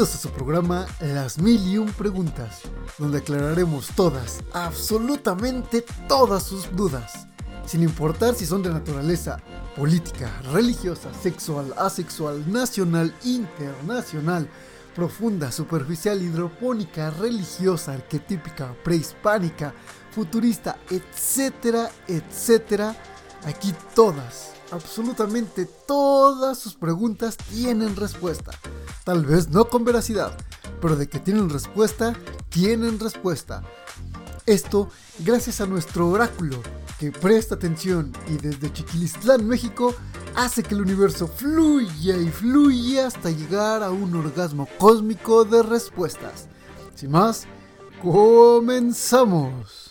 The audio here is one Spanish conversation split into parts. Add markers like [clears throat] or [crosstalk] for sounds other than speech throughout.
A su programa Las Mil y Un Preguntas, donde aclararemos todas, absolutamente todas sus dudas, sin importar si son de naturaleza política, religiosa, sexual, asexual, nacional, internacional, profunda, superficial, hidropónica, religiosa, arquetípica, prehispánica, futurista, etcétera, etcétera. Aquí todas, absolutamente todas sus preguntas tienen respuesta. Tal vez no con veracidad, pero de que tienen respuesta, tienen respuesta. Esto gracias a nuestro oráculo, que presta atención y desde Chiquilistlán, México, hace que el universo fluya y fluya hasta llegar a un orgasmo cósmico de respuestas. Sin más, comenzamos.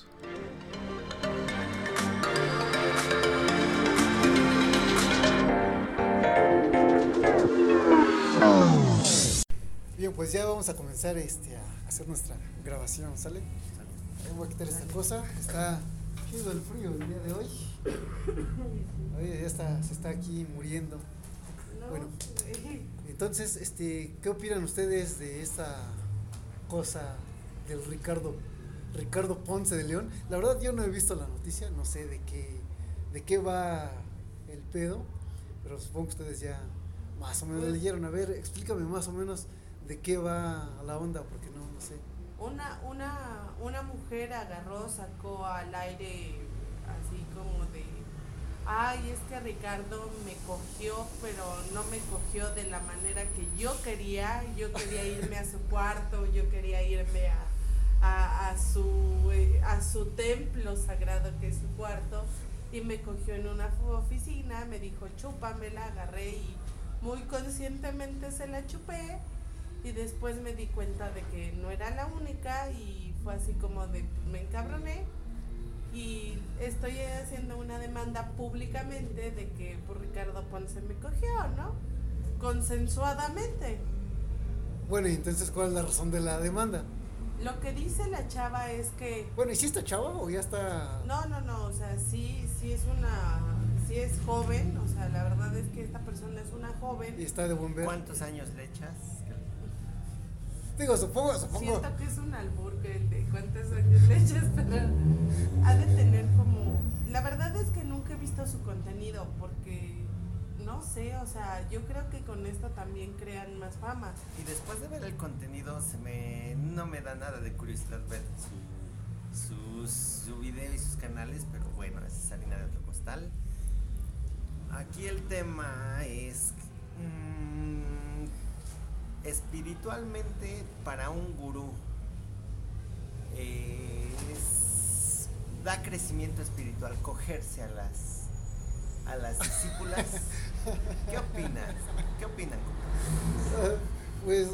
Bien, pues ya vamos a comenzar este, a hacer nuestra grabación, ¿sale? Ahí voy a quitar esta cosa, está chido el frío el día de hoy. Oye, ya está, se está aquí muriendo. Bueno, [laughs] entonces, este, ¿qué opinan ustedes de esta cosa del Ricardo, Ricardo Ponce de León? La verdad yo no he visto la noticia, no sé de qué, de qué va el pedo, pero supongo que ustedes ya más o menos leyeron. A ver, explícame más o menos de qué va la onda, porque no, no sé. Una, una, una mujer agarró, sacó al aire así como de, ay, es que Ricardo me cogió, pero no me cogió de la manera que yo quería. Yo quería irme a su cuarto, yo quería irme a, a, su, eh, a su templo sagrado que es su cuarto. Y me cogió en una oficina, me dijo, chúpamela, agarré y muy conscientemente se la chupé y después me di cuenta de que no era la única y fue así como de me encabroné y estoy haciendo una demanda públicamente de que por Ricardo Ponce me cogió, ¿no? Consensuadamente. Bueno, y entonces, ¿cuál es la razón de la demanda? Lo que dice la chava es que... Bueno, ¿y si está chava o ya está...? No, no, no, o sea, sí, sí es una... Sí es joven, o sea, la verdad es que esta persona es una joven. ¿Y está de buen ver? ¿Cuántos años le echas? Digo, supongo, supongo. Siento que es un albur que de cuántos años le echas, pero ha de tener como... La verdad es que nunca he visto su contenido porque, no sé, o sea, yo creo que con esto también crean más fama. Y después de ver el contenido, se me no me da nada de curiosidad ver su, su, su video y sus canales, pero bueno, esa es harina de otro costal. Aquí el tema es... mmm, espiritualmente para un gurú eh, es- da crecimiento espiritual cogerse a las a las discípulas. ¿Qué opinas? ¿Qué opinan? Ah, Pues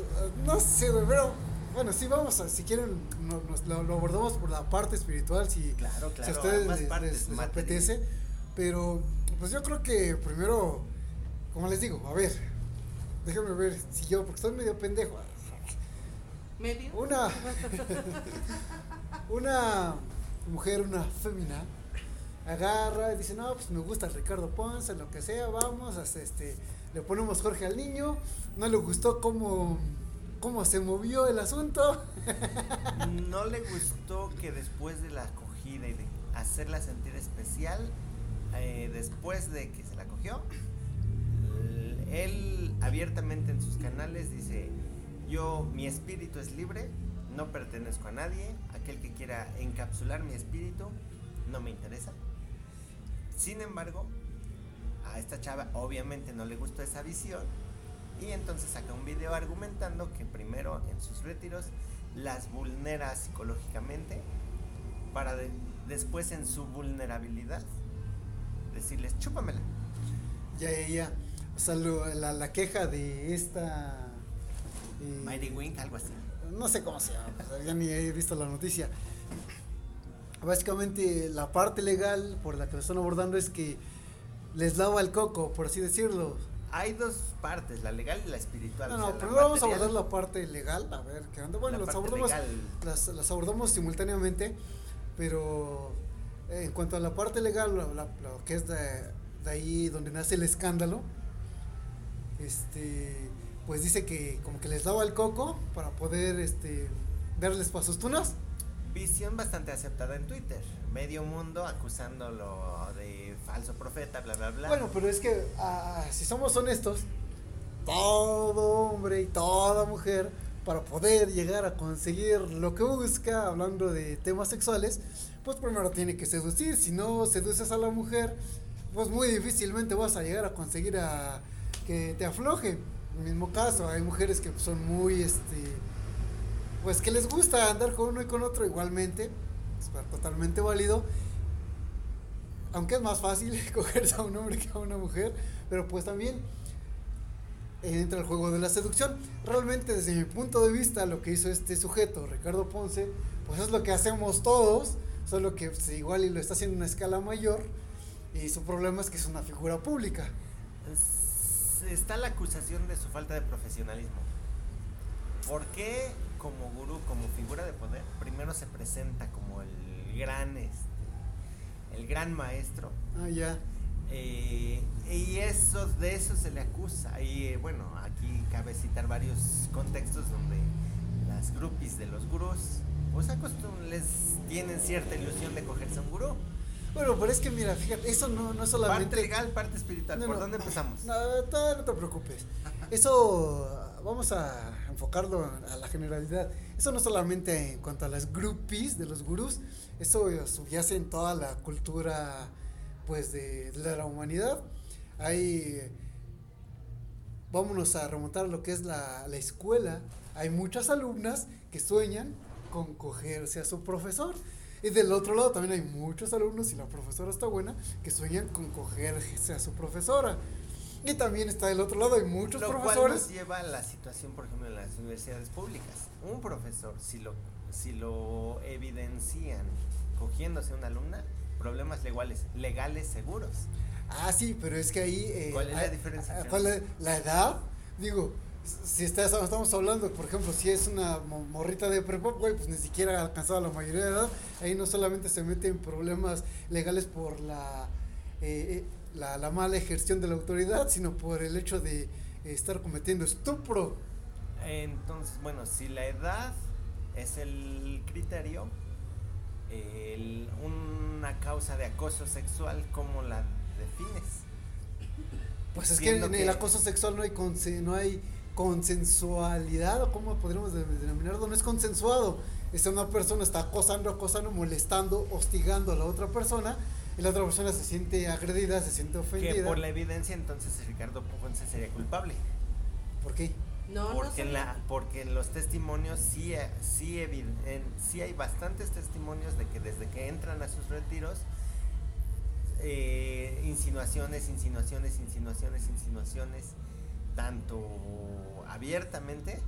no sé, pero bueno, sí vamos a, si quieren, no- nos- lo, lo abordamos por la parte espiritual, si, Claro, si claro, a ustedes les, partes, les- apetece, pero pues yo creo que primero, como les digo, a ver, déjenme ver si yo, porque estoy medio pendejo, ¿Medio? una, [laughs] una mujer, una fémina, agarra y dice, no, pues me gusta Ricardo Ponce, lo que sea, vamos, hasta este, le ponemos Jorge al niño, no le gustó cómo, cómo se movió el asunto, [laughs] [laughs] ¿No le gustó que después de la acogida y de hacerla sentir especial, eh, después de que se la cogió, él abiertamente en sus canales dice, yo, mi espíritu es libre, no pertenezco a nadie, aquel que quiera encapsular mi espíritu, no me interesa. Sin embargo, a esta chava obviamente no le gustó esa visión y entonces saca un video argumentando que primero en sus retiros las vulnera psicológicamente para de- después en su vulnerabilidad decirles chúpamela. ya, ya, ya, o sea, lo- la, la queja de esta... eh, Mighty Wink, algo así. no sé cómo se llama, pues, ya ni he visto la noticia. Básicamente la parte legal por la que lo están abordando es que les lava el coco, por así decirlo. Hay dos partes, la legal y la espiritual. No, o no, sea, la primero vamos a abordar la parte legal, a ver qué onda. Bueno, la las abordamos, las, las abordamos simultáneamente, pero eh, en cuanto a la parte legal, lo, la- lo que es de, de ahí donde nace el escándalo, este, pues dice que como que les daba el coco para poder este verles para sus tunas. Visión bastante aceptada en Twitter. Medio mundo acusándolo de falso profeta, bla, bla, bla. Bueno, pero es que ah, si somos honestos, todo hombre y toda mujer, para poder llegar a conseguir lo que busca, hablando de temas sexuales, pues primero tiene que seducir. Si no seduces a la mujer, pues muy difícilmente vas a llegar a conseguir a que te afloje. En el mismo caso, hay mujeres que son muy, este, pues que les gusta andar con uno y con otro igualmente, es totalmente válido. Aunque es más fácil [laughs] cogerse a un hombre que a una mujer, pero pues también entra el juego de la seducción. Realmente desde mi punto de vista lo que hizo este sujeto, Ricardo Ponce, pues es lo que hacemos todos, solo que pues, igual y lo está haciendo en una escala mayor y su problema es que es una figura pública. Está la acusación de su falta de profesionalismo. ¿Por qué como gurú, como figura de poder, primero se presenta como el gran, este, el gran maestro? Ah, ya. Eh, y eso, de eso se le acusa. Y eh, bueno, aquí cabe citar varios contextos donde las groupies de los gurús, pues les tienen cierta ilusión de cogerse a un gurú. Bueno, pero es que mira, fíjate, eso no, no solamente. Parte legal, parte espiritual. ¿Por dónde empezamos? No, no, no te preocupes. Eso vamos a enfocarlo a la generalidad. Eso no solamente en cuanto a las groupies de los gurús, eso subyace en toda la cultura pues de, la humanidad. Hay vámonos a remontar lo que es la, la escuela. Hay muchas alumnas que sueñan con cogerse a su profesor. Y del otro lado también hay muchos alumnos, y la profesora está buena, que sueñan con cogerse a su profesora. Y también está del otro lado, hay muchos lo profesores. Cual nos lleva a la situación, por ejemplo, en las universidades públicas. Un profesor, si lo, si lo evidencian cogiéndose a una alumna, problemas legales, legales seguros. Ah, sí, pero es que ahí... Eh, ¿Cuál es la diferencia? ¿Cuál es la edad? Digo, si estamos hablando, por ejemplo, si es una morrita de prepa, güey, pues ni siquiera ha alcanzado la mayoría de edad, ahí no solamente se mete en problemas legales por la, eh, eh, la, la, mala ejerción de la autoridad, sino por el hecho de estar cometiendo estupro. Entonces, bueno, si la edad es el criterio, el, una causa de acoso sexual, ¿cómo la defines? Pues es que en el acoso sexual no hay, no hay consensualidad, o cómo podríamos denominarlo, no es consensuado. Es una persona está acosando, acosando, molestando, hostigando a la otra persona y la otra persona se siente agredida, se siente ofendida. Que por la evidencia entonces Ricardo Ponce sería culpable. ¿Por qué? No, porque, en la, porque en los testimonios sí, sí, sí hay bastantes testimonios de que desde que entran a sus retiros, eh, insinuaciones, insinuaciones, insinuaciones, insinuaciones tanto abiertamente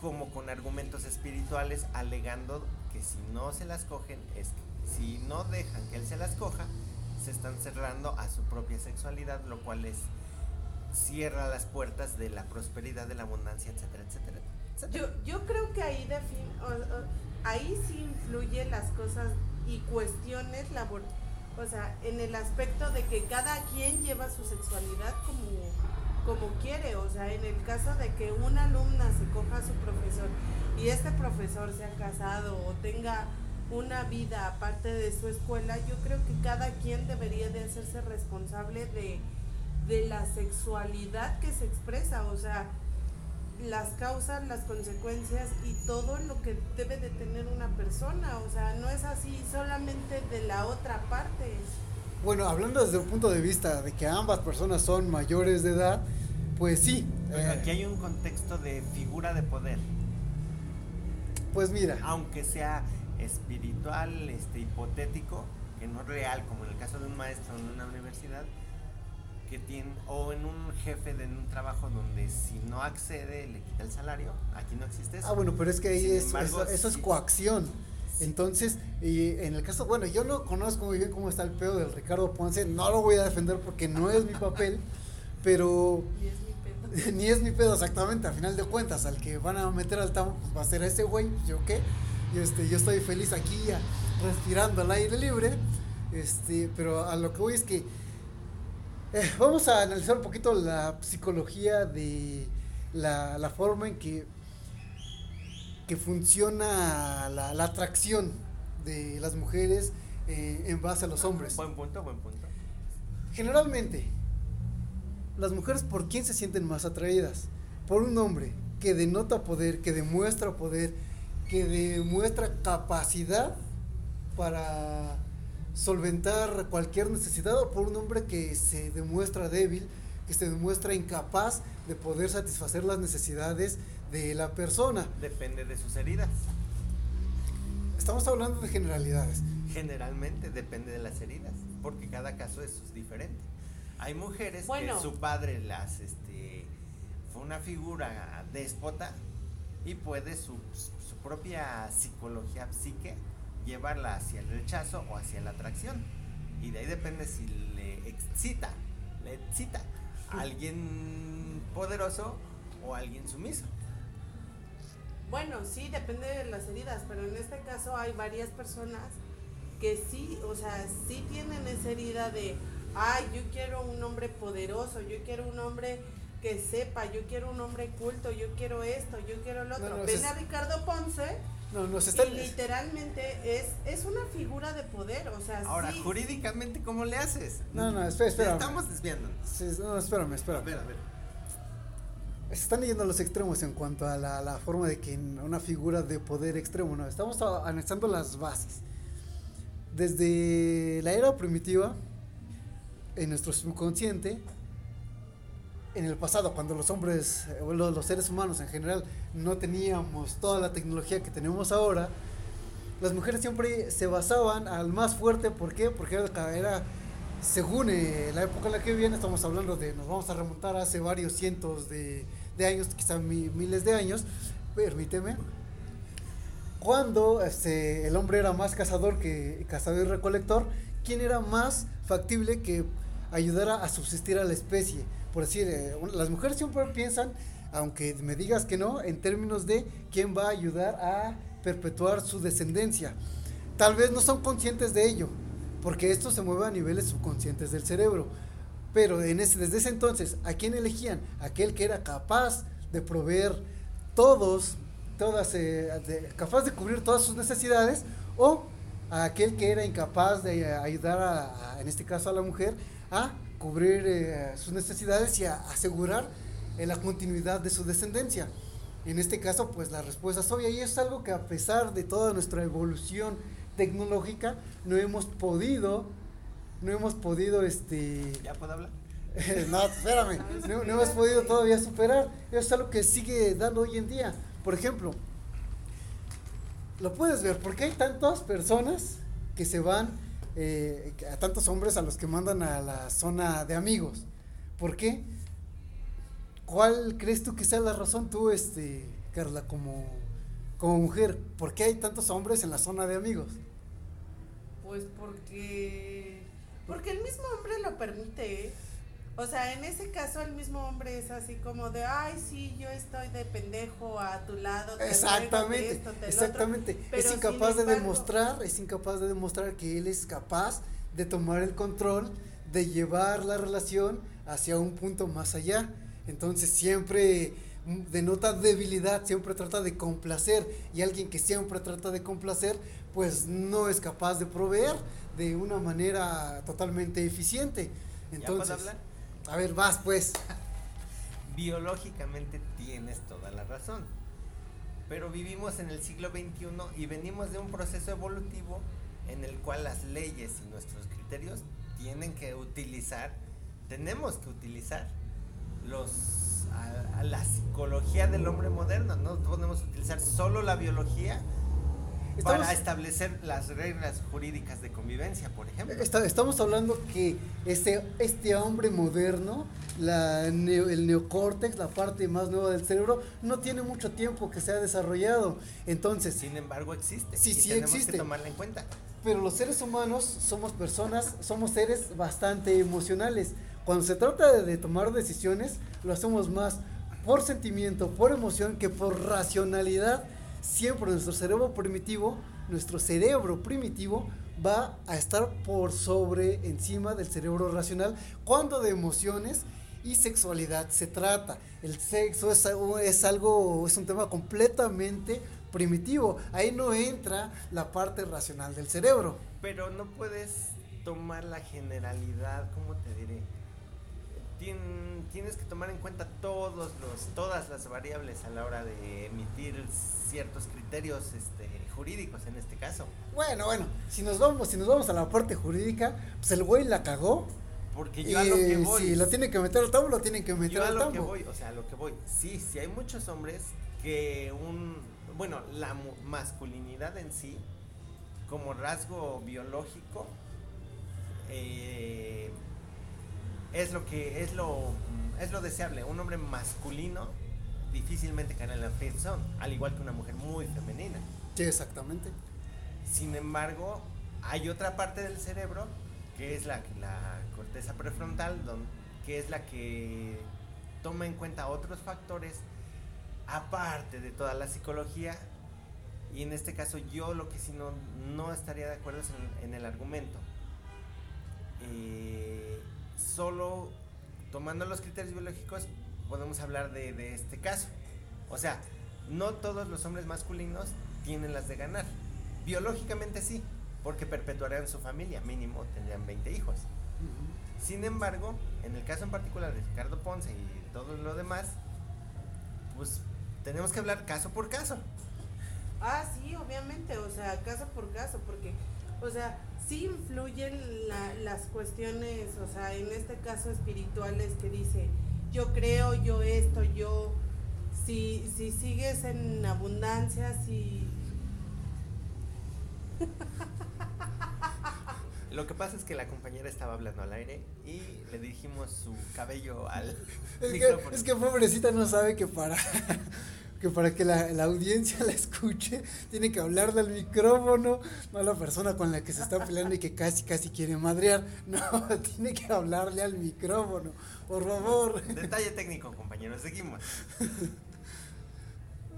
como con argumentos espirituales alegando que si no se las cogen, es que si no dejan que él se las coja, se están cerrando a su propia sexualidad, lo cual es cierra las puertas de la prosperidad, de la abundancia, etcétera, etcétera. Yo, yo creo que ahí ahí sí influye las cosas y cuestiones labor o sea, en el aspecto de que cada quien lleva su sexualidad como como quiere, o sea, en el caso de que una alumna se coja a su profesor y este profesor sea casado o tenga una vida aparte de su escuela, yo creo que cada quien debería de hacerse responsable de, de la sexualidad que se expresa, o sea, las causas, las consecuencias y todo lo que debe de tener una persona, o sea, no es así solamente de la otra parte. Bueno, hablando desde un punto de vista de que ambas personas son mayores de edad, pues sí. Eh, aquí hay un contexto de figura de poder. Pues mira. Aunque sea espiritual, este, hipotético, que no real, como en el caso de un maestro en una universidad, que tiene, o en un jefe de un trabajo donde si no accede le quita el salario, aquí no existe eso. Ah, bueno, pero es que ahí es, eso, es coacción. Entonces, y en el caso, bueno, yo no conozco muy bien cómo está el pedo del Ricardo Ponce, no lo voy a defender porque no es mi papel, pero... Ni es mi pedo. [laughs] Ni es mi pedo, exactamente, al final de cuentas, al que van a meter al tamo, pues va a ser ese güey, pues, yo qué, y este, yo estoy feliz aquí ya, respirando al aire libre, este, pero a lo que voy es que eh, vamos a analizar un poquito la psicología de la, la forma en que, que funciona la, la atracción de las mujeres eh, en base a los hombres. Buen punto, buen punto. Generalmente, las mujeres por quién se sienten más atraídas? Por un hombre que denota poder, que demuestra poder, que demuestra capacidad para solventar cualquier necesidad o por un hombre que se demuestra débil, que se demuestra incapaz de poder satisfacer las necesidades de la persona. Depende de sus heridas. Estamos hablando de generalidades. Generalmente depende de las heridas, porque cada caso es diferente. Hay mujeres Bueno. que su padre las este fue una figura déspota y puede su, su propia psicología psique llevarla hacia el rechazo o hacia la atracción. Y de ahí depende si le excita, le excita a alguien poderoso o a alguien sumiso. Bueno, sí, depende de las heridas, pero en este caso hay varias personas que sí, o sea, sí tienen esa herida de, ay, yo quiero un hombre poderoso, yo quiero un hombre que sepa, yo quiero un hombre culto, yo quiero esto, yo quiero lo No, otro. no, Ven a Ricardo Ponce No, nos está... y literalmente es, es una figura de poder, o sea, Ahora, sí. jurídicamente, ¿cómo le haces? No, no, espera, espera. Estamos desviando. Sí, no, espérame, A espérame. ver, a ver. Se están yendo a los extremos en cuanto a la, la forma de que una figura de poder extremo, ¿no? Estamos analizando las bases. Desde la era primitiva, en nuestro subconsciente, en el pasado, cuando los hombres, los, los seres humanos en general, no teníamos toda la tecnología que tenemos ahora, las mujeres siempre se basaban al más fuerte, ¿por qué? Porque era, era según eh, la época en la que vivían, estamos hablando de, nos vamos a remontar hace varios cientos de, de años, quizá mi- miles de años, permíteme, cuando este, el hombre era más cazador que cazador y recolector, ¿quién era más factible que ayudara a subsistir a la especie? Por decir, eh, las mujeres siempre piensan, aunque me digas que no, en términos de quién va a ayudar a perpetuar su descendencia. Tal vez no son conscientes de ello, porque esto se mueve a niveles subconscientes del cerebro. Pero desde ese entonces, ¿a quién elegían? Aquel que era capaz de proveer todos, todas, eh, capaz de cubrir todas sus necesidades, o a aquel que era incapaz de eh, ayudar, a, a- en este caso a la mujer, a cubrir eh, sus necesidades y a asegurar eh, la continuidad de su descendencia. En este caso, pues la respuesta es obvia y es algo que a pesar de toda nuestra evolución tecnológica, no hemos podido, no hemos podido, este, ¿Ya puedo hablar? [laughs] no, espérame, no, no hemos podido todavía superar. Eso es algo que sigue dando hoy en día. Por ejemplo, lo puedes ver, porque hay tantas personas que se van, eh, a tantos hombres a los que mandan a la zona de amigos. ¿Por qué? ¿Cuál crees tú que sea la razón tú, este, Carla, como, como mujer? ¿Por qué hay tantos hombres en la zona de amigos? Pues porque. Porque el mismo hombre lo permite. ¿eh? O sea, en ese caso el mismo hombre es así como de, ay, sí, yo estoy de pendejo a tu lado. te Exactamente, esto, te lo otro". exactamente. Pero es incapaz de demostrar, es incapaz de demostrar que él es capaz de tomar el control, de llevar la relación hacia un punto más allá. Entonces siempre denota debilidad, siempre trata de complacer y alguien que siempre trata de complacer, pues no es capaz de proveer de una manera totalmente eficiente. ¿Ya Entonces, a ver, vas pues. [laughs] Biológicamente tienes toda la razón. Pero vivimos en el siglo XXI y venimos de un proceso evolutivo en el cual las leyes y nuestros criterios tienen que utilizar, tenemos que utilizar los a, a la psicología del hombre moderno. No podemos utilizar solo la biología Estamos- para establecer las reglas jurídicas de convivencia, por ejemplo. Está- estamos hablando que este, este hombre moderno, la neo- el neocórtex, la parte más nueva del cerebro, no tiene mucho tiempo que se ha desarrollado. Entonces, Sin embargo, existe. Sí, y sí tenemos existe. que tomarla en cuenta. pero los seres humanos somos personas, somos seres bastante emocionales. Cuando se trata de, de tomar decisiones, lo hacemos más por sentimiento, por emoción, que por racionalidad. Siempre nuestro cerebro primitivo, nuestro cerebro primitivo va a estar por sobre, encima del cerebro racional, cuando de emociones y sexualidad se trata. El sexo es, algo- es algo, es un tema completamente primitivo. Ahí no entra la parte racional del cerebro. Pero no puedes tomar la generalidad, ¿cómo te diré? Tien- tienes que tomar en cuenta todos los, todas las variables a la hora de emitir ciertos criterios este, jurídicos en este caso. Bueno, bueno, si nos vamos, si nos vamos a la parte jurídica, pues el güey la cagó. Porque Y yo a lo que voy. si lo tienen que meter al tambo, lo tienen que meter Yo a al lo que tambo. voy, o sea, a lo que voy. Sí, sí hay muchos hombres que un, bueno, la masculinidad en sí, como rasgo biológico, eh, es lo que es lo es lo deseable. Un hombre masculino difícilmente cae en la friendzone, al igual que una mujer muy femenina. Sí, exactamente. Sin embargo, hay otra parte del cerebro que es la, la corteza prefrontal, don- que es la que toma en cuenta otros factores aparte de toda la psicología. Y en este caso yo lo que sí no, no estaría de acuerdo es en, en el argumento. Eh, solo tomando los criterios biológicos podemos hablar de, de este caso. O sea, no todos los hombres masculinos tienen las de ganar. Biológicamente sí, porque perpetuarían su familia, mínimo tendrían 20 hijos. Sin embargo, en el caso en particular de Ricardo Ponce y todo lo demás, pues tenemos que hablar caso por caso. Ah, sí, obviamente, o sea, caso por caso, porque, o sea, sí influyen la- las cuestiones, o sea, en este caso espirituales que dice, yo creo, yo esto, yo, si, si sigues en abundancia, si... Lo que pasa es que la compañera estaba hablando al aire y le dirigimos su cabello al Es que, es que pobrecita no sabe que para que para que la, la audiencia [laughs] la escuche tiene que hablarle al micrófono, no a la persona con la que se está peleando y que casi casi quiere madrear. [laughs] No, tiene que hablarle al micrófono, por favor. Detalle técnico, compañeros, seguimos.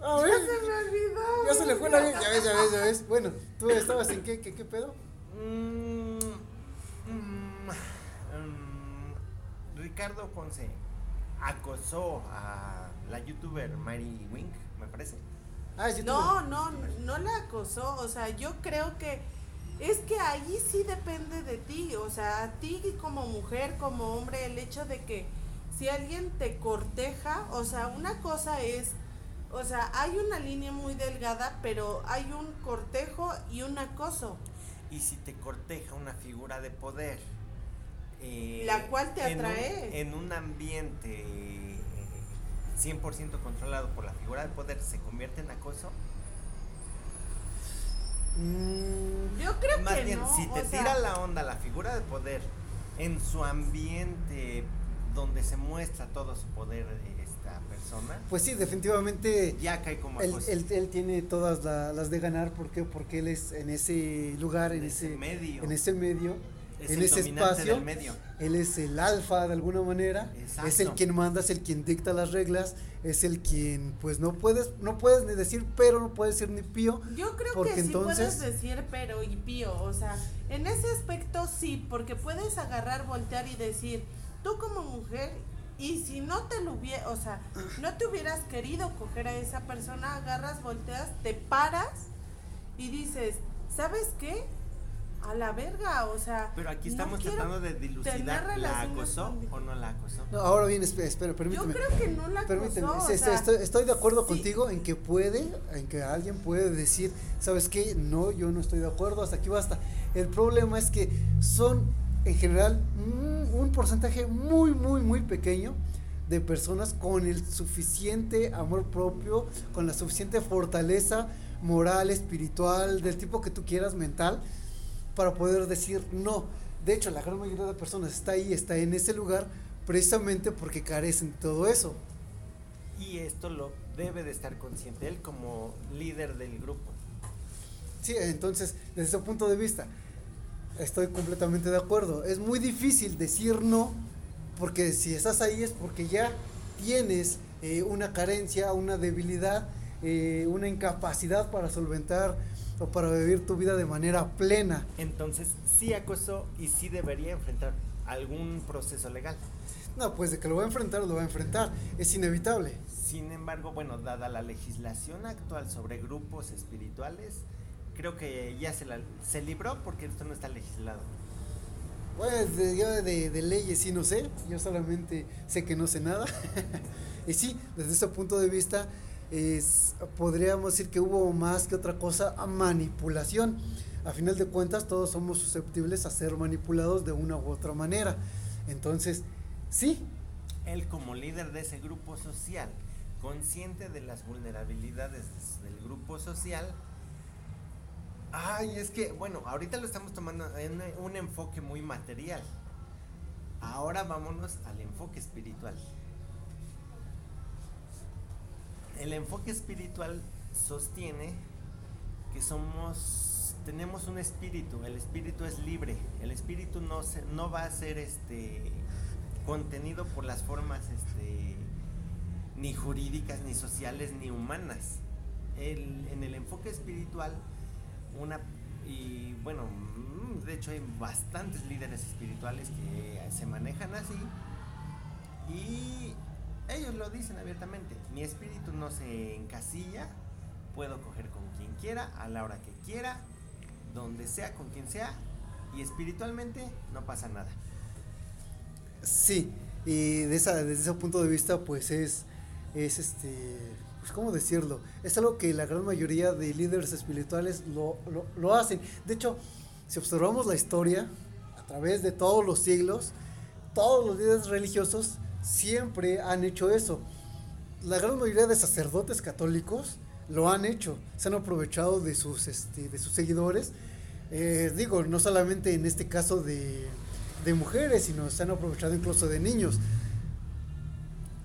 A ver, ¡Se me olvidó! ya se le fue la ya ves, ya ves, ya ves. Bueno, ¿tú estabas en qué, qué, qué pedo? Mm, mm, mm, Ricardo Ponce acosó a la youtuber Mary Wink, me parece. Ah, es No, no, no la acosó, o sea, yo creo que es que ahí sí depende de ti, o sea, a ti como mujer, como hombre, el hecho de que si alguien te corteja, o sea, una cosa es, o sea, hay una línea muy delgada, pero hay un cortejo y un acoso. Y si te corteja una figura de poder, eh, La cual te en un- atrae. En un, ambiente eh, 100% controlado por la figura de poder, ¿se convierte en acoso? Mm, Yo creo Más que bien, no, si te o sea, tira la onda la figura de poder en su ambiente donde se muestra todo su poder de esta persona, pues sí, definitivamente ya cae como él, acoso. él, él tiene todas la- las de ganar, ¿por qué? Porque él es en ese lugar, en, En ese, ese medio. en ese medio, es en el ese espacio. del medio. Él es el alfa de alguna manera, Exacto. es el quien manda, es el quien dicta las reglas, es el quien pues no puedes no puedes ni decir pero, no puedes decir ni pío. Yo creo Porque que sí entonces- puedes decir pero y pío, o sea, en ese aspecto sí, porque puedes agarrar, voltear y decir, tú como mujer, y si no te lo hubiera, o sea, no te hubieras querido coger a esa persona, agarras, volteas, te paras y dices, ¿sabes qué? A la verga, o sea, Pero aquí no estamos quiero tratando de dilucidar, ¿la acosó con- o no la acosó? No, ahora bien, espera, espera, Yo permíteme. creo que no la Permíteme, acosó, o estoy, sea, estoy- estoy de acuerdo sí. contigo en que puede, en que alguien puede decir, ¿sabes qué? No, yo no estoy de acuerdo, hasta aquí basta. El problema es que son, en general, mm, un porcentaje muy, muy, muy pequeño de personas con el suficiente amor propio, con la suficiente fortaleza moral, espiritual, del tipo que tú quieras, mental, para poder decir no. De hecho, la gran mayoría de personas está ahí, está en ese lugar, precisamente porque carecen de todo eso. Y esto lo debe de estar consciente él como líder del grupo. Sí, entonces, desde ese punto de vista, estoy completamente de acuerdo. Es muy difícil decir no, porque si estás ahí es porque ya tienes eh, una carencia, una debilidad, eh, una incapacidad para solventar o para vivir tu vida de manera plena. Entonces sí acosó y sí debería enfrentar algún proceso legal. No, pues de que lo va a enfrentar, lo va a enfrentar. Es inevitable. Sin embargo, bueno, dada la legislación actual sobre grupos espirituales, creo que ya se, la, se libró porque esto no está legislado. Pues de, yo de, de leyes sí no sé, yo solamente sé que no sé nada. [laughs] y sí, desde ese punto de vista, es, podríamos decir que hubo más que otra cosa manipulación. A final de cuentas, todos somos susceptibles a ser manipulados de una u otra manera. Entonces, sí. Él como líder de ese grupo social, consciente de las vulnerabilidades del grupo social, Ay, es que, bueno, ahorita lo estamos tomando en un enfoque muy material. Ahora vámonos al enfoque espiritual. El enfoque espiritual sostiene que somos, tenemos un espíritu, el espíritu es libre, el espíritu no, se, no va a ser este, contenido por las formas este, ni jurídicas, ni sociales, ni humanas. En el enfoque espiritual, una y bueno, mm, de hecho hay bastantes líderes espirituales que se manejan así y ellos lo dicen abiertamente, mi espíritu no se encasilla, puedo coger con quien quiera, a la hora que quiera, donde sea, con quien sea, y espiritualmente no pasa nada. Sí, y de esa, desde ese punto de vista, pues es, es este, pues, ¿cómo decirlo? Es algo que la gran mayoría de líderes espirituales lo, lo, hacen. De hecho, si observamos la historia, a través de todos los siglos, todos los líderes religiosos siempre han hecho eso. La gran mayoría de sacerdotes católicos lo han hecho, se han aprovechado de sus, este, de sus seguidores. Eh, digo, no solamente en este caso de, de mujeres, sino se han aprovechado incluso de niños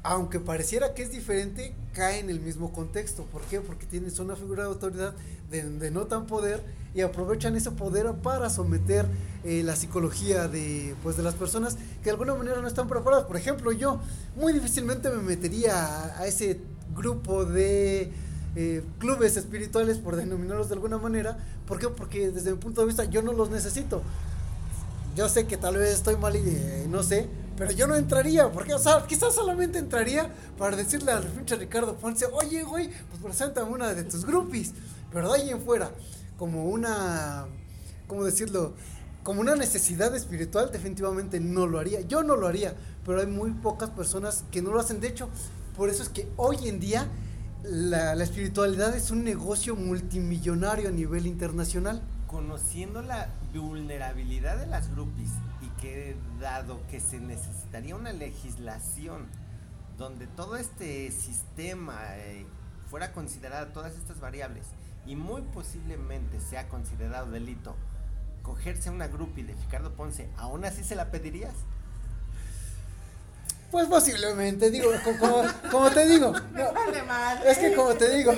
aunque pareciera que es diferente, cae en el mismo contexto. ¿Por qué? Porque tienes una figura de autoridad de, no tan poder y aprovechan ese poder para someter eh, la psicología de, pues, de las personas que de alguna manera no están preparadas. Por ejemplo, yo muy difícilmente me metería a, ese grupo de eh, clubes espirituales, por denominarlos de alguna manera. ¿Por qué? Porque desde mi punto de vista yo no los necesito. Yo sé que tal vez estoy mal y eh, no sé, pero yo no entraría, porque, o sea, quizás solamente entraría para decirle al pinche Ricardo Ponce, oye, güey, pues preséntame una de tus groupies. Pero de ahí en fuera, como una, ¿cómo decirlo? Como una necesidad espiritual, definitivamente no lo haría. Yo no lo haría, pero hay muy pocas personas que no lo hacen. De hecho, por eso es que hoy en día la, la espiritualidad es un negocio multimillonario a nivel internacional. Conociendo la vulnerabilidad de las groupies que dado que se necesitaría una legislación donde todo este sistema eh, fuera considerada todas estas variables y muy posiblemente sea considerado delito cogerse a una grupi de Ricardo Ponce, ¿aún así se la pedirías? Pues posiblemente, digo, como, te digo. [laughs] es que como te digo,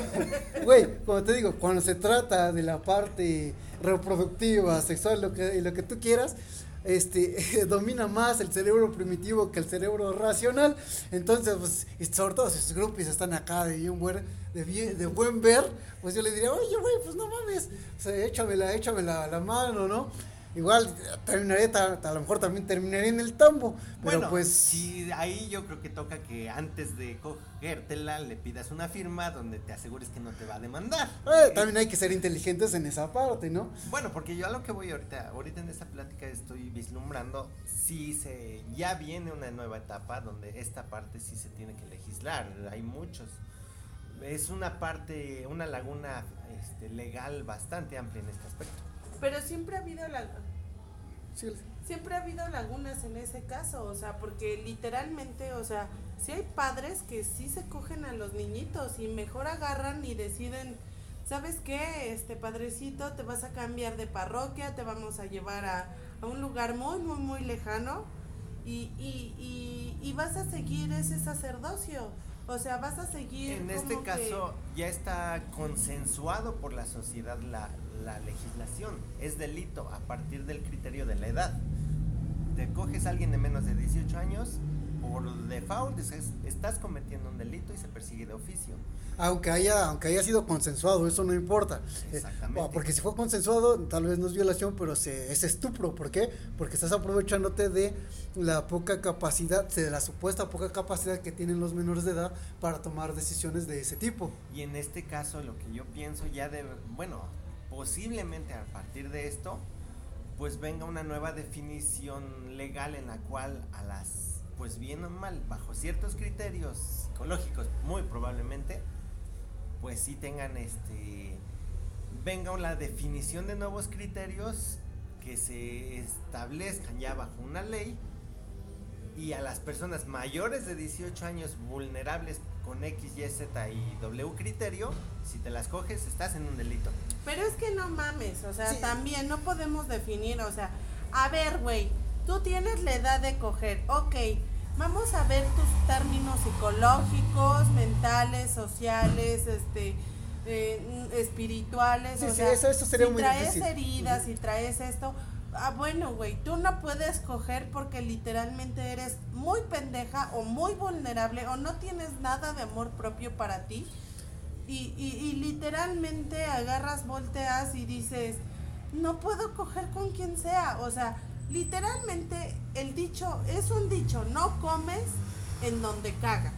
güey, como te digo, cuando se trata de la parte reproductiva, sexual, lo que, lo que tú quieras, este, [laughs] domina más el cerebro primitivo que el cerebro racional. Entonces, pues, y sobre todo si sus grupos están acá de bien buen, de, bien, de buen ver, pues yo le diría, oye, güey, pues no mames, o sea, échamela, échamela la mano, ¿no? Igual terminaría, a lo mejor también terminaría en el tambo. Pero bueno, pues. Sí, ahí yo creo que toca que antes de cogértela le pidas una firma donde te asegures que no te va a demandar. Eh, también hay que ser inteligentes en esa parte, ¿no? Bueno, porque yo a lo que voy ahorita, ahorita en esta plática estoy vislumbrando si se ya viene una nueva etapa donde esta parte sí se tiene que legislar. Hay muchos. Es una parte, una laguna este, legal bastante amplia en este aspecto. Pero siempre ha habido la... Siempre ha habido lagunas en ese caso, o sea, porque literalmente, o sea, si hay padres que sí se cogen a los niñitos y mejor agarran y deciden, ¿sabes qué? Este padrecito, te vas a cambiar de parroquia, te vamos a llevar a, a un lugar muy, muy, muy lejano y, y, y, y, vas a seguir ese sacerdocio. O sea, vas a seguir. En este caso, ya está consensuado por la sociedad la, la legislación. Es delito a partir del criterio de la edad. Te coges a alguien de menos de 18 años por default estás cometiendo un delito y se persigue de oficio. Aunque haya, aunque haya sido consensuado, eso no importa. Eh, Exactamente. porque si fue consensuado, tal vez no es violación, pero se, es estupro. ¿Por qué? Porque estás aprovechándote de la poca capacidad, de la supuesta poca capacidad que tienen los menores de edad para tomar decisiones de ese tipo. Y en este caso, lo que yo pienso ya de, bueno, posiblemente a partir de esto, pues venga una nueva definición legal en la cual a las, pues bien o mal, bajo ciertos criterios psicológicos, muy probablemente, pues sí tengan este, venga la definición de nuevos criterios que se establezcan ya bajo una ley y a las personas mayores de 18 años vulnerables con X, Y, Z y W criterio, si te las coges, estás en un delito. Pero es que no mames, o sea, también no podemos definir, o sea, a ver, güey, tú tienes la edad de coger, ok, vamos a ver tus términos psicológicos, mentales, sociales, este, eh, espirituales, o sea, eso, sería si traes heridas, si traes esto, ah, bueno, güey, tú no puedes coger porque literalmente eres muy pendeja o muy vulnerable o no tienes nada de amor propio para ti. Y, y, y literalmente agarras, volteas y dices, no puedo coger con quien sea. O sea, literalmente el dicho es un dicho, no comes en donde cagas.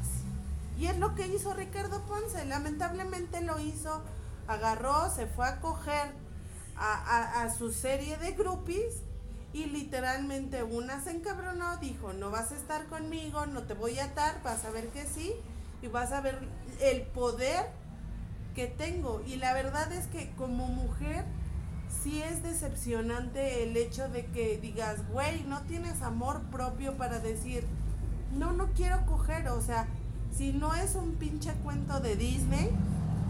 Y es lo que hizo Ricardo Ponce. Lamentablemente lo hizo, agarró, se fue a coger a, su serie de groupies y literalmente una se encabronó, dijo, no vas a estar conmigo, no te voy a atar, vas a ver que sí, y vas a ver el poder que tengo. Y la verdad es que como mujer, sí es decepcionante el hecho de que digas, güey, no tienes amor propio para decir, no, no quiero coger, o sea, si no es un pinche cuento de Disney,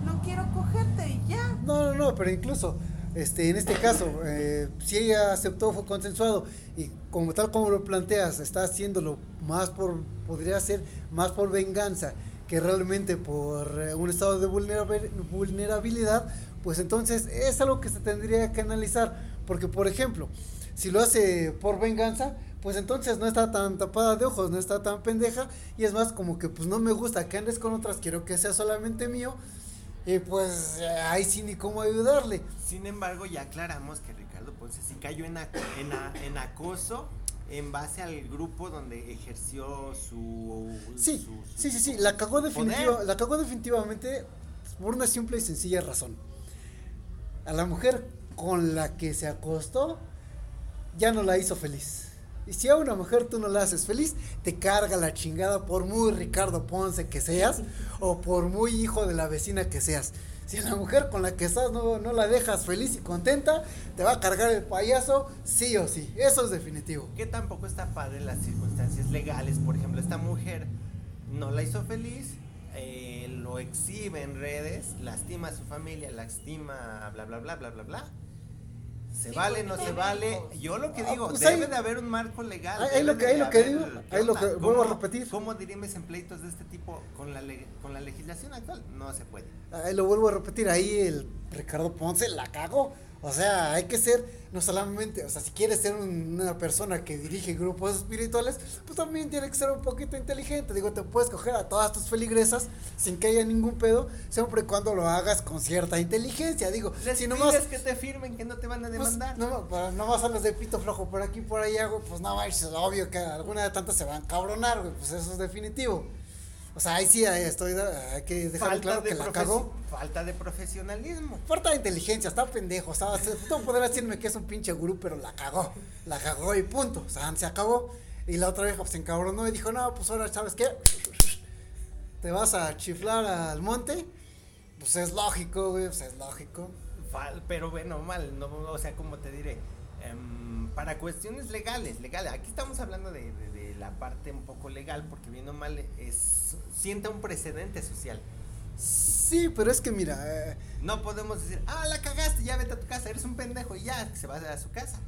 no quiero cogerte y ya. No, no, no, pero incluso este, en este caso, eh, si ella aceptó, fue consensuado y como tal como lo planteas, está haciéndolo más por, podría ser más por venganza que realmente por eh, un estado de vulnerabilidad, pues entonces es algo que se tendría que analizar, porque por ejemplo, si lo hace por venganza, pues entonces no está tan tapada de ojos, no está tan pendeja y es más como que pues no me gusta que andes con otras, quiero que sea solamente mío y pues ahí sí ni cómo ayudarle. Sin embargo, ya aclaramos que Ricardo Ponce sí cayó en, en, acoso en base al grupo donde ejerció su... Sí, sí, sí, sí, la cagó, definitiva, la cagó definitivamente por una simple y sencilla razón. A la mujer con la que se acostó ya no la hizo feliz. Y si a una mujer tú no la haces feliz, te carga la chingada por muy Ricardo Ponce que seas o por muy hijo de la vecina que seas. Si a la mujer con la que estás no, no la dejas feliz y contenta, te va a cargar el payaso sí o sí. Eso es definitivo. Que tampoco está padre las circunstancias legales. Por ejemplo, esta mujer no la hizo feliz, eh, lo exhibe en redes, lastima a su familia, lastima, bla, bla, bla, bla, bla, bla ¿Se vale, no se vale? Yo lo que ah, digo, pues debe de haber un marco legal. Ahí lo que, lo que digo, ahí lo que vuelvo a repetir. ¿Cómo dirimes en pleitos de este tipo con la, con la legislación actual? No se puede. Ahí lo vuelvo a repetir, ahí el Ricardo Ponce la cago. O sea, hay que ser, no solamente, o sea, si quieres ser una persona que dirige grupos espirituales, pues también tiene que ser un poquito inteligente. Digo, te puedes coger a todas tus feligresas sin que haya ningún pedo, siempre y cuando lo hagas con cierta inteligencia. Digo, si no más que te firmen que no te van a pues, demandar. no, pero no vas a los de pito flojo por aquí por allá, güey, pues no, es obvio que alguna de tantas se van a cabronar, güey, pues eso es definitivo. O sea, ahí sí estoy, hay que dejar claro que la cagó. Falta de profesionalismo. Falta de inteligencia, está pendejo. O sea, no poder decirme que es un pinche gurú, pero la cagó. La cagó y punto. O sea, se acabó. Y la otra vez pues, se encabronó y dijo, no, pues ahora, ¿sabes qué? Te vas a chiflar al monte. Pues es lógico, güey, pues es lógico. Pero bueno, mal, no, o sea, como te diré, em, para cuestiones legales, legales, aquí estamos hablando de la parte un poco legal, porque bien o mal es, sienta un precedente social. Sí, pero es que mira. Eh, no podemos decir, ah, la cagaste, ya vete a tu casa, eres un pendejo y ya, se va a su casa.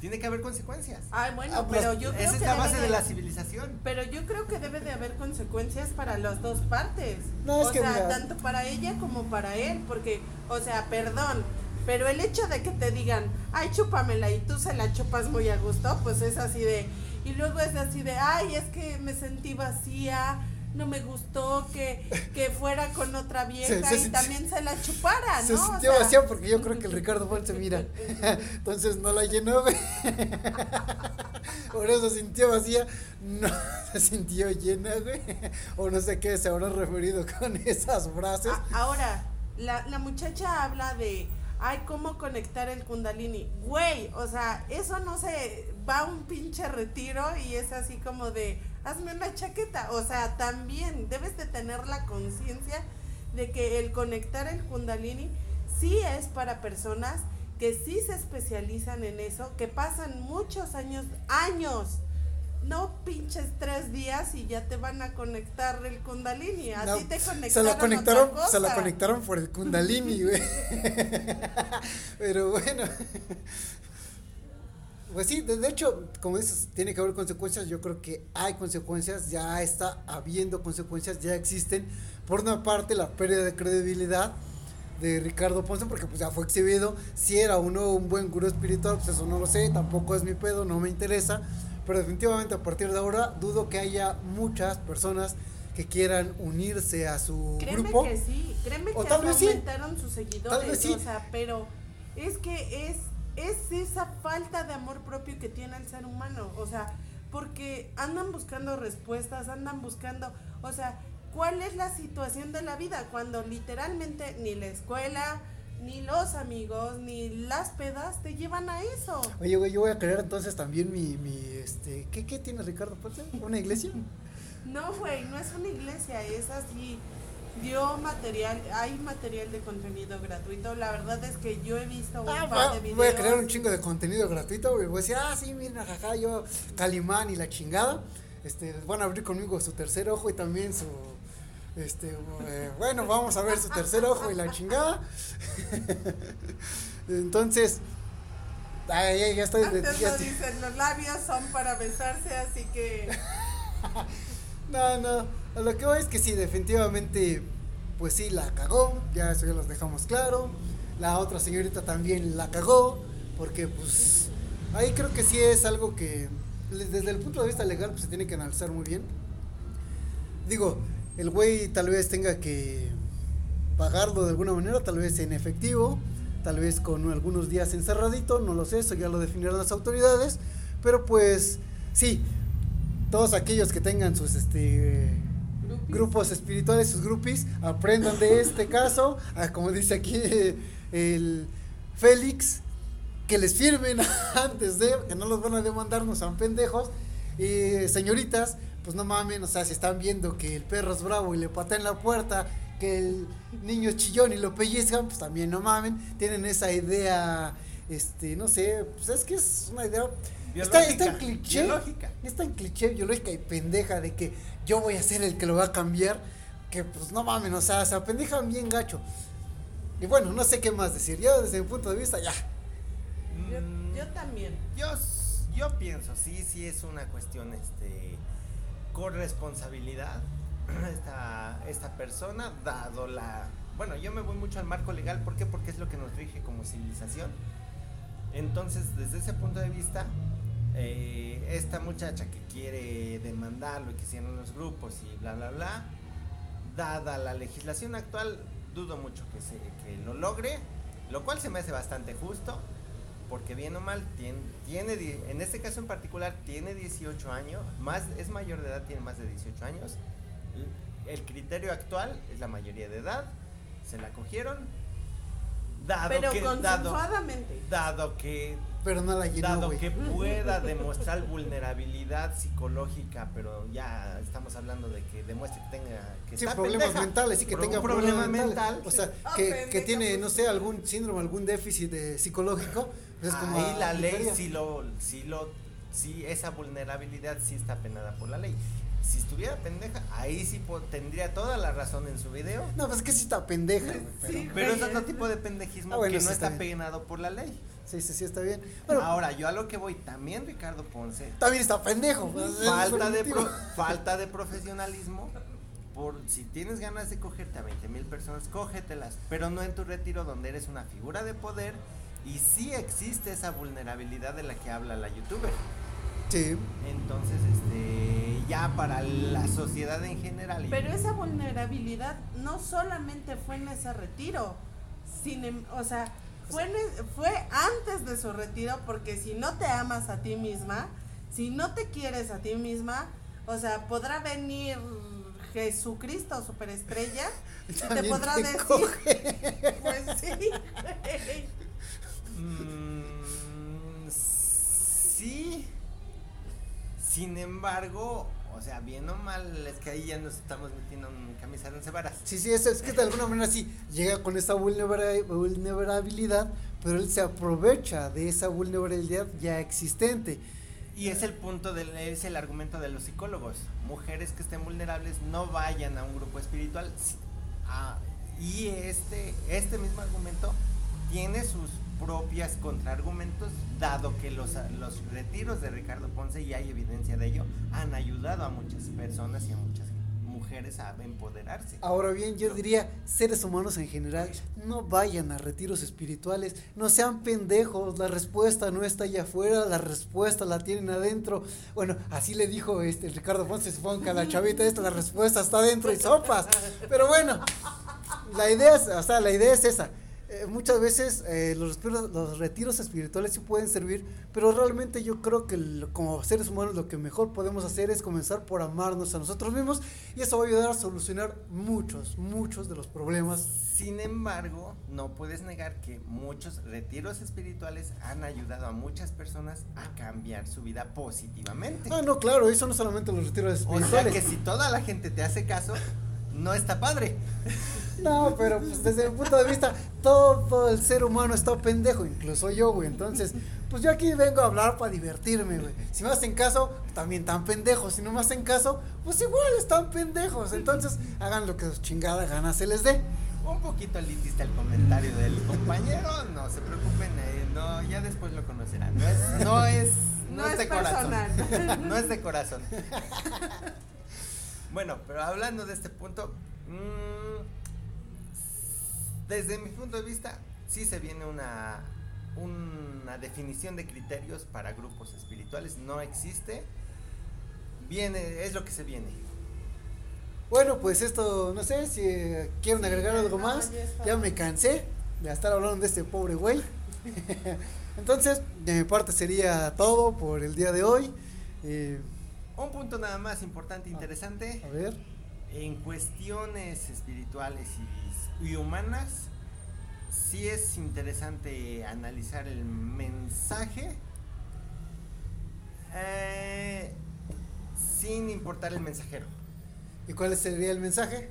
Tiene que haber consecuencias. Ay, bueno, ah, pero yo creo Esa es la base de, la civilización. Pero yo creo que debe de haber consecuencias para las dos partes. o sea, tanto para ella como para él, porque, o sea, perdón, pero el hecho de que te digan, ay, chúpamela y tú se la chupas muy a gusto, pues es así de, Y luego es así de, ay, es que me sentí vacía, no me gustó que, que fuera con otra [laughs] vieja Se- se y sintió- también se la chupara, ¿no? Se O sintió sea, vacía porque yo creo que el Ricardo Ponce mira. [laughs] [laughs] Entonces no la llenó. Por eso se sintió vacía. No se sintió llena, güey. O no sé qué se habrá referido con esas frases. a- ahora, la, la muchacha habla de, ay, ¿cómo conectar el kundalini? Güey, o sea, eso no se va un pinche retiro y es así como de, hazme una chaqueta. O sea, también debes de tener la conciencia de que el conectar el kundalini sí es para personas que sí se especializan en eso, que pasan muchos años, años, no pinches tres días y ya te van a conectar el kundalini. A No, ti te conectaron. se la conectaron, otra se la cosa. conectaron por el Kundalini, güey. [laughs] Pero bueno. Pues sí, de hecho, como dices, tiene que haber consecuencias. Yo creo que hay consecuencias, ya está habiendo consecuencias, ya existen. Por una parte, la pérdida de credibilidad de Ricardo Ponce, porque pues ya fue exhibido. Si era o no un buen gurú espiritual, pues eso no lo sé, tampoco es mi pedo, no me interesa. Pero definitivamente a partir de ahora dudo que haya muchas personas que quieran unirse a su Créeme grupo. que sí, créeme O que tal vez sí. sus seguidores, Tal vez sí. o sea, pero es que es, es esa falta de amor propio que tiene el ser humano, o sea, porque andan buscando respuestas, andan buscando, o sea, ¿cuál es la situación de la vida? Cuando literalmente ni la escuela, ni los amigos, ni las pedas te llevan a eso. Oye, güey, yo voy a crear entonces también mi, mi este, ¿qué, qué tiene Ricardo Ponce? ¿Una iglesia? [laughs] No, güey, no es una iglesia, es así. Dio material, hay material de contenido gratuito. La verdad es que yo he visto un Ah, par va- de videos. voy a crear un chingo de contenido gratuito, güey. Voy a decir, ah, sí, miren, jaja, yo, Calimán y la chingada. Este, van a abrir conmigo su tercer ojo y también su, este, eh, bueno, vamos a ver su tercer ojo y la chingada. [laughs] Entonces, ay, ya, ya estoy, Antes ya lo dicen, los labios son para besarse, así que [laughs] No, no, lo que voy es que sí, definitivamente, pues sí, la cagó, ya eso ya los dejamos claro. La otra señorita también la cagó, porque pues ahí creo que sí es algo que desde el punto de vista legal pues se tiene que analizar muy bien. Digo, el güey tal vez tenga que pagarlo de alguna manera, tal vez en efectivo, tal vez con algunos días encerradito, no lo sé, eso ya lo definirán las autoridades, pero pues sí, todos aquellos que tengan sus este grupos espirituales, sus groupies, aprendan de este caso, a, como dice aquí el Félix, que les firmen [laughs] antes de, que no los van a demandar, no sean pendejos, y señoritas, pues no mamen, o sea, si están viendo que el perro es bravo y le patean la puerta, que el niño es chillón y lo pellizcan, pues también no mamen, tienen esa idea, este, no sé, pues es que es una idea... Está, está en cliché, biológica. es tan cliché biológica y pendeja de que yo voy a ser el que lo va a cambiar, que pues no mamen, o sea, se apendejan bien gacho. Y bueno, no sé qué más decir, yo desde mi punto de vista ya. yo, yo también. Yo, yo pienso, sí, sí es una cuestión, este, corresponsabilidad. [clears throat] Esta, esta persona, dado la, bueno, yo me voy mucho al marco legal, ¿por qué? Porque es lo que nos rige como civilización. Entonces, desde ese punto de vista, eh, esta muchacha que quiere demandarlo y que hicieron los grupos y bla, bla, bla, dada la legislación actual, dudo mucho que, se, que lo logre, lo cual se me hace bastante justo, porque bien o mal, tiene, tiene, en este caso en particular, tiene 18 años, más, es mayor de edad, tiene más de 18 años. El criterio actual es la mayoría de edad, se la cogieron, dado Pero que, dado, consensuadamente. dado que Pero no la llenó, Dado que pueda demostrar vulnerabilidad psicológica, pero ya estamos hablando de que demuestre que tenga que Sí, está problemas pendeja, mentales, sí que Pro- tenga un problema problemas mental. O sea, Ah, que, que pendeja, tiene, no sé, algún síndrome, algún déficit eh, psicológico. pues es como Ahí la ley sí lo, sí lo, sí esa vulnerabilidad sí está penada por la ley. Si estuviera pendeja, ahí sí tendría toda la razón en su video. No, pues es que sí está pendeja, pero- Sí. Pero es otro tipo de pendejismo Ah, bueno, que sí no está está penado por la ley. Sí, sí, sí, está bien. Bueno, Ahora, yo a lo que voy, también Ricardo Ponce también está pendejo. es falta de, pro- falta de profesionalismo. Por si tienes ganas de cogerte a 20 mil personas, cógetelas, pero no en tu retiro donde eres una figura de poder y sí existe esa vulnerabilidad de la que habla la youtuber. Sí. Entonces, este, ya para la sociedad en general. Pero esa vulnerabilidad no solamente fue en ese retiro, sin, em- o sea, fue, en e- fue antes de su retiro, porque si no te amas a ti misma, si no te quieres a ti misma, o sea, podrá venir Jesucristo, superestrella, [laughs] y te podrá te decir, coge. [laughs] pues sí. Mm, sí. Sin embargo, o sea, bien o mal, es que ahí ya nos estamos metiendo en camisa de once varas. Sí, sí, es, es que de alguna manera sí llega con esa vulnera- vulnerabilidad, pero él se aprovecha de esa vulnerabilidad ya existente. Y es el punto del, es el argumento de los psicólogos. Mujeres que estén vulnerables no vayan a un grupo espiritual. Ah, y este, este mismo argumento tiene sus propias contraargumentos, dado que los, los retiros de Ricardo Ponce, y hay evidencia de ello, han ayudado a muchas personas y a muchas mujeres a empoderarse. Ahora bien, yo diría, seres humanos en general, no vayan a retiros espirituales, no sean pendejos, la respuesta no está allá afuera, la respuesta la tienen adentro. Bueno, así le dijo este Ricardo Ponce, que a la chavita esta, la respuesta está adentro y sopas. Pero bueno, la idea es, o sea, la idea es esa. Eh, muchas veces eh, los, retiros, los retiros espirituales sí pueden servir, pero realmente yo creo que lo- como seres humanos lo que mejor podemos hacer es comenzar por amarnos a nosotros mismos y eso va a ayudar a solucionar muchos, muchos de los problemas. Sin embargo, no puedes negar que muchos retiros espirituales han ayudado a muchas personas a cambiar su vida positivamente. Ah, no, claro, eso no solamente los retiros O sea espirituales. que si toda la gente te hace caso, no está padre. No, pero pues desde mi punto de vista, todo el ser humano está pendejo, incluso yo, güey. Entonces, pues yo aquí vengo a hablar para divertirme, güey. Si me hacen caso, también tan pendejos. Si no me hacen caso, pues igual están pendejos. Entonces, hagan lo que su chingada gana se les dé. Un poquito elitista el comentario del compañero, no se preocupen, eh, no, ya después lo conocerán. No es, no es, no No es es de corazón. [laughs] no es de corazón. [laughs] bueno, pero hablando de este punto, mm, desde mi punto de vista, sí se viene una, una definición de criterios para grupos espirituales, no existe. Viene, es lo que se viene. Bueno, pues esto, no sé si eh, quieren agregar algo más. Ya me cansé de estar hablando de este pobre güey. [laughs] Entonces, de mi parte sería todo por el día de hoy. Eh, Un punto nada más importante, Ah. interesante. a ver. En cuestiones espirituales y, y humanas, sí es interesante analizar el mensaje eh, sin importar el mensajero. ¿Y cuál sería el mensaje?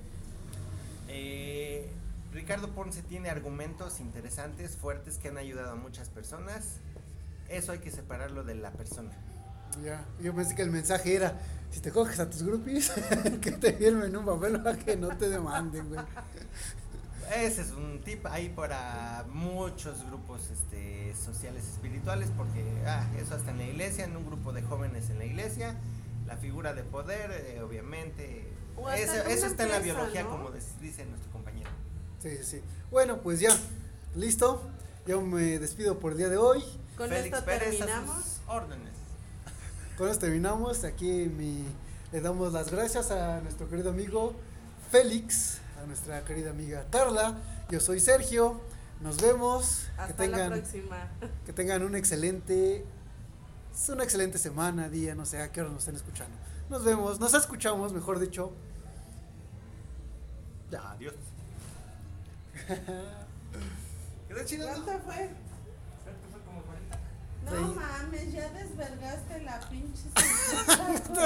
Eh, Ricardo Ponce tiene argumentos interesantes, fuertes, que han ayudado a muchas personas. Eso hay que separarlo de la persona. Ya, yo pensé que el mensaje era, si te coges a tus groupies, [laughs] que te firmen un papel para que no te demanden, güey. Ese es un tip ahí para muchos grupos este, sociales espirituales, porque ah, eso hasta en la iglesia, en un grupo de jóvenes en la iglesia, la figura de poder, eh, obviamente, eso, eso está en la biología, ¿no? como dice nuestro compañero. Sí, sí, sí. Bueno, pues ya, listo. Yo me despido por el día de hoy. Con Félix esto Pérez a terminamos. sus órdenes. Con esto terminamos. Aquí mi, le damos las gracias a nuestro querido amigo Félix, a nuestra querida amiga Carla. Yo soy Sergio. Nos vemos. Hasta que tengan, la próxima. [laughs] que tengan un excelente, una excelente semana, día, no sé a qué hora nos estén escuchando. Nos vemos, nos escuchamos, mejor dicho. Ya. Adiós. [laughs] ¿Quedó chido? fue? Creo que fue como 40. No mames, ya desvergaste la pinche. [laughs]